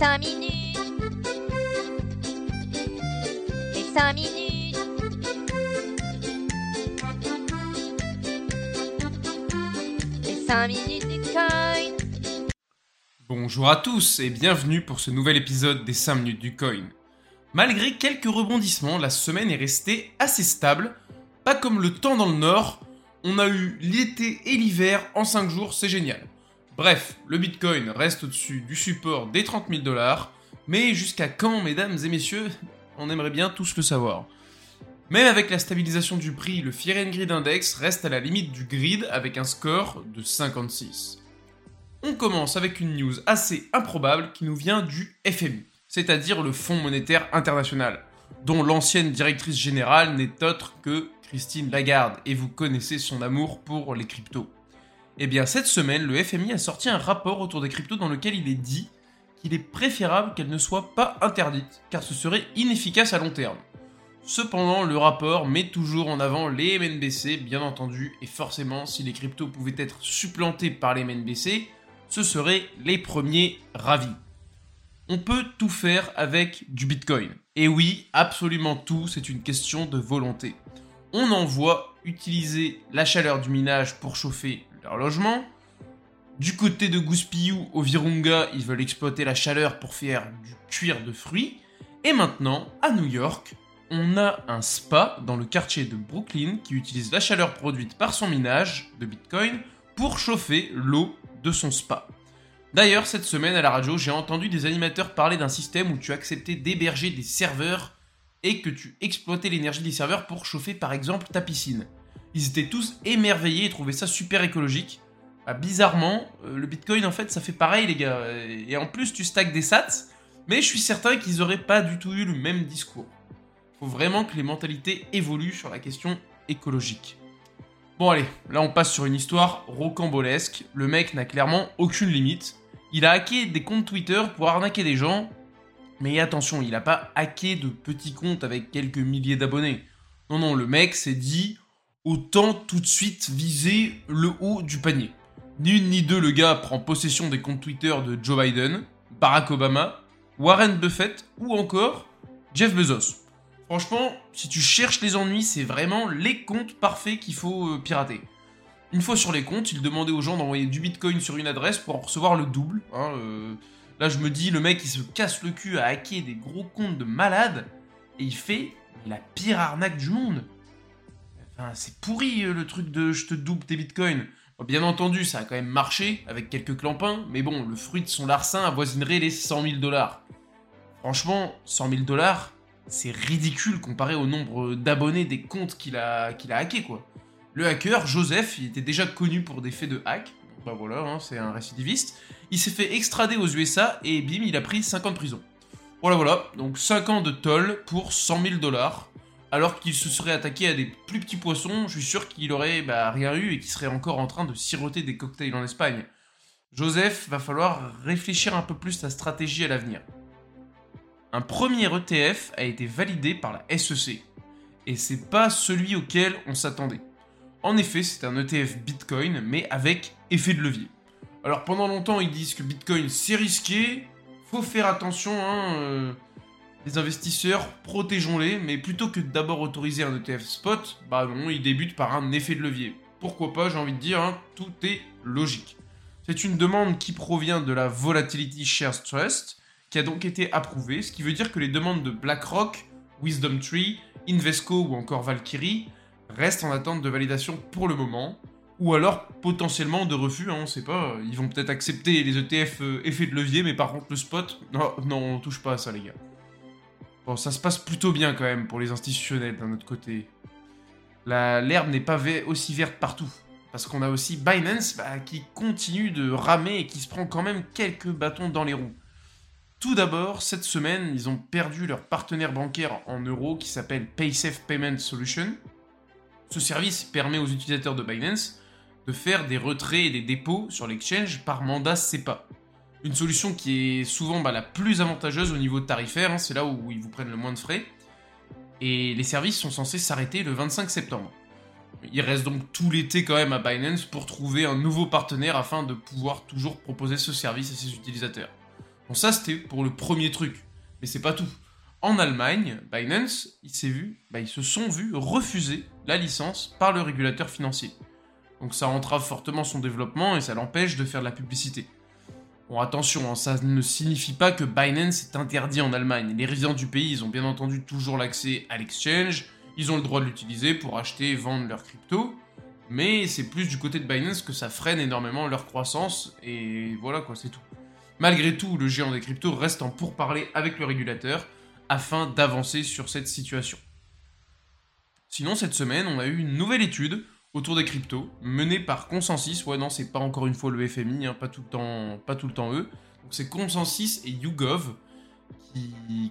5 minutes. Les 5 minutes. Les 5 minutes du coin. Bonjour à tous et bienvenue pour ce nouvel épisode des 5 minutes du coin. Malgré quelques rebondissements, la semaine est restée assez stable. Pas comme le temps dans le nord, on a eu l'été et l'hiver en 5 jours, c'est génial. Bref, le Bitcoin reste au-dessus du support des 30 000 dollars, mais jusqu'à quand, mesdames et messieurs? On aimerait bien tous le savoir. Même avec la stabilisation du prix, le Fear Grid Index reste à la limite du grid avec un score de 56. On commence avec une news assez improbable qui nous vient du FMI, c'est-à-dire le Fonds monétaire international, dont l'ancienne directrice générale n'est autre que Christine Lagarde, et vous connaissez son amour pour les cryptos. Eh bien, cette semaine, le FMI a sorti un rapport autour des cryptos dans lequel il est dit qu'il est préférable qu'elles ne soient pas interdites, car ce serait inefficace à long terme. Cependant, le rapport met toujours en avant les MNBC, bien entendu, et forcément, si les cryptos pouvaient être supplantés par les MNBC, ce seraient les premiers ravis. On peut tout faire avec du Bitcoin. Et oui, absolument tout, c'est une question de volonté. On en voit utiliser la chaleur du minage pour chauffer leur logement. Du côté de Gouspillou au Virunga, ils veulent exploiter la chaleur pour faire du cuir de fruits. Et maintenant, à New York, on a un spa dans le quartier de Brooklyn qui utilise la chaleur produite par son minage de Bitcoin pour chauffer l'eau de son spa. D'ailleurs, cette semaine à la radio, j'ai entendu des animateurs parler d'un système où tu acceptais d'héberger des serveurs et que tu exploitais l'énergie des serveurs pour chauffer par exemple ta piscine. Ils étaient tous émerveillés et trouvaient ça super écologique. Ah, bizarrement, euh, le Bitcoin en fait ça fait pareil les gars. Et en plus tu stacks des sats, mais je suis certain qu'ils auraient pas du tout eu le même discours. Faut vraiment que les mentalités évoluent sur la question écologique. Bon allez, là on passe sur une histoire rocambolesque. Le mec n'a clairement aucune limite. Il a hacké des comptes Twitter pour arnaquer des gens. Mais attention, il n'a pas hacké de petits comptes avec quelques milliers d'abonnés. Non, non, le mec s'est dit autant tout de suite viser le haut du panier. Ni une ni deux, le gars prend possession des comptes Twitter de Joe Biden, Barack Obama, Warren Buffett ou encore Jeff Bezos. Franchement, si tu cherches les ennuis, c'est vraiment les comptes parfaits qu'il faut euh, pirater. Une fois sur les comptes, il demandait aux gens d'envoyer du bitcoin sur une adresse pour en recevoir le double. hein, euh. Là, je me dis, le mec, il se casse le cul à hacker des gros comptes de malades et il fait la pire arnaque du monde. Enfin, c'est pourri euh, le truc de je te double tes bitcoins. Bon, bien entendu, ça a quand même marché avec quelques clampins, mais bon, le fruit de son larcin avoisinerait les 100 000 dollars. Franchement, 100 000 dollars, c'est ridicule comparé au nombre d'abonnés des comptes qu'il a, qu'il a hacké, quoi. Le hacker, Joseph, il était déjà connu pour des faits de hack. Bah voilà, hein, c'est un récidiviste. Il s'est fait extrader aux USA et bim, il a pris 5 ans de prison. Voilà, voilà. Donc 5 ans de toll pour 100 000 dollars. Alors qu'il se serait attaqué à des plus petits poissons, je suis sûr qu'il aurait bah, rien eu et qu'il serait encore en train de siroter des cocktails en Espagne. Joseph, va falloir réfléchir un peu plus ta stratégie à l'avenir. Un premier ETF a été validé par la SEC. Et c'est pas celui auquel on s'attendait. En effet, c'est un ETF Bitcoin, mais avec effet de levier. Alors pendant longtemps, ils disent que Bitcoin c'est risqué, faut faire attention, hein, euh, les investisseurs, protégeons-les, mais plutôt que d'abord autoriser un ETF spot, bah non, ils débutent par un effet de levier. Pourquoi pas, j'ai envie de dire, hein, tout est logique. C'est une demande qui provient de la Volatility Shares Trust, qui a donc été approuvée, ce qui veut dire que les demandes de BlackRock, Wisdom Tree, Invesco ou encore Valkyrie restent en attente de validation pour le moment, ou alors potentiellement de refus, hein, on sait pas, ils vont peut-être accepter les ETF euh, effet de levier, mais par contre le spot, non, non, on touche pas à ça les gars. Bon, ça se passe plutôt bien quand même pour les institutionnels d'un autre côté. L'herbe n'est pas aussi verte partout. Parce qu'on a aussi Binance bah, qui continue de ramer et qui se prend quand même quelques bâtons dans les roues. Tout d'abord, cette semaine, ils ont perdu leur partenaire bancaire en euros qui s'appelle PaySafe Payment Solution. Ce service permet aux utilisateurs de Binance de faire des retraits et des dépôts sur l'exchange par mandat SEPA. Une solution qui est souvent bah, la plus avantageuse au niveau tarifaire, hein, c'est là où ils vous prennent le moins de frais. Et les services sont censés s'arrêter le 25 septembre. Il reste donc tout l'été quand même à Binance pour trouver un nouveau partenaire afin de pouvoir toujours proposer ce service à ses utilisateurs. Bon ça c'était pour le premier truc, mais c'est pas tout. En Allemagne, Binance, s'est vu, bah, ils se sont vus refuser la licence par le régulateur financier. Donc ça entrave fortement son développement et ça l'empêche de faire de la publicité. Bon attention, hein, ça ne signifie pas que Binance est interdit en Allemagne. Les résidents du pays, ont bien entendu toujours l'accès à l'exchange, ils ont le droit de l'utiliser pour acheter et vendre leurs cryptos, mais c'est plus du côté de Binance que ça freine énormément leur croissance, et voilà quoi, c'est tout. Malgré tout, le géant des cryptos reste en pourparler avec le régulateur, afin d'avancer sur cette situation. Sinon, cette semaine, on a eu une nouvelle étude autour des cryptos, menée par Consensus. Ouais, non, c'est pas encore une fois le FMI, hein, pas, tout le temps, pas tout le temps eux. c'est Consensus et YouGov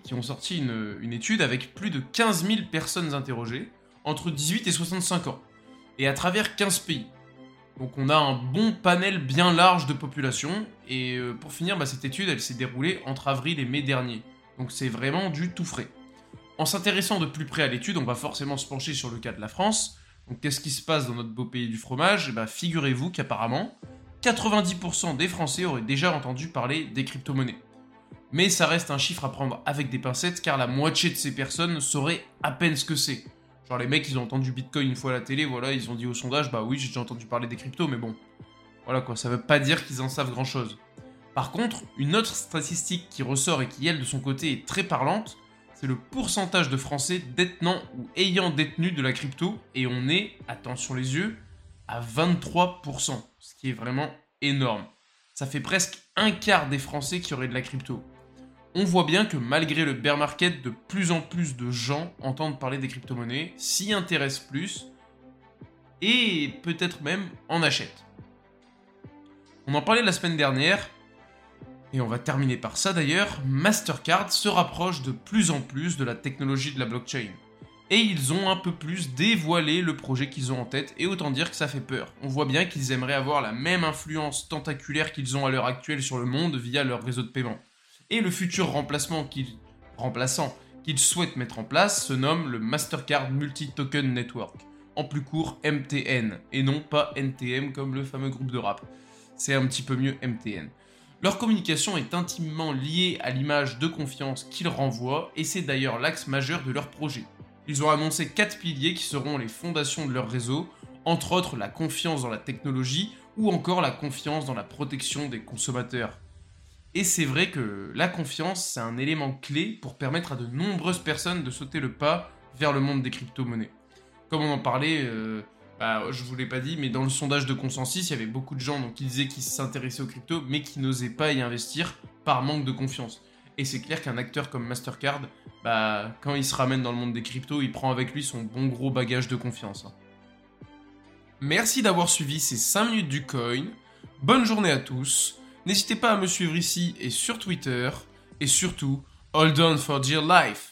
qui, ont sorti une, une, étude avec plus de 15 000 personnes interrogées entre 18 et 65 ans, et à travers 15 pays. Donc on a un bon panel bien large de population, et euh, pour finir, bah, cette étude, elle s'est déroulée entre avril et mai dernier. Donc c'est vraiment du tout frais. En s'intéressant de plus près à l'étude, on va forcément se pencher sur le cas de la France. Donc qu'est-ce qui se passe dans notre beau pays du fromage? Eh ben, Figurez-vous qu'apparemment, 90% des Français auraient déjà entendu parler des crypto-monnaies. Mais ça reste un chiffre à prendre avec des pincettes car la moitié de ces personnes sauraient à peine ce que c'est. Genre les mecs, ils ont entendu Bitcoin une fois à la télé, voilà, ils ont dit au sondage, bah oui, j'ai déjà entendu parler des cryptos, mais bon. Voilà quoi, ça veut pas dire qu'ils en savent grand chose. Par contre, une autre statistique qui ressort et qui, elle, de son côté, est très parlante, c'est le pourcentage de Français détenant ou ayant détenu de la crypto, et on est, attention les yeux, à 23%, ce qui est vraiment énorme. Ça fait presque un quart des Français qui auraient de la crypto. On voit bien que malgré le bear market, de plus en plus de gens entendent parler des crypto-monnaies, s'y intéressent plus, et peut-être même en achètent. On en parlait la semaine dernière, et on va terminer par ça d'ailleurs, Mastercard se rapproche de plus en plus de la technologie de la blockchain. Et ils ont un peu plus dévoilé le projet qu'ils ont en tête, et autant dire que ça fait peur. On voit bien qu'ils aimeraient avoir la même influence tentaculaire qu'ils ont à l'heure actuelle sur le monde via leur réseau de paiement. Et le futur remplacement qu'ils... remplaçant qu'ils souhaitent mettre en place se nomme le Mastercard Multi-Token Network, en plus court MTN, et non pas NTM comme le fameux groupe de rap. C'est un petit peu mieux MTN. Leur communication est intimement liée à l'image de confiance qu'ils renvoient et c'est d'ailleurs l'axe majeur de leur projet. Ils ont annoncé quatre piliers qui seront les fondations de leur réseau, entre autres la confiance dans la technologie ou encore la confiance dans la protection des consommateurs. Et c'est vrai que la confiance, c'est un élément clé pour permettre à de nombreuses personnes de sauter le pas vers le monde des crypto-monnaies. Comme on en parlait, euh, bah, je vous l'ai pas dit, mais dans le sondage de consensus, il y avait beaucoup de gens qui disaient qu'ils s'intéressaient aux cryptos, mais qui n'osaient pas y investir par manque de confiance. Et c'est clair qu'un acteur comme Mastercard, bah, quand il se ramène dans le monde des cryptos, il prend avec lui son bon gros bagage de confiance. Hein. Merci d'avoir suivi ces 5 minutes du coin. Bonne journée à tous. N'hésitez pas à me suivre ici et sur Twitter. Et surtout, hold on for dear life.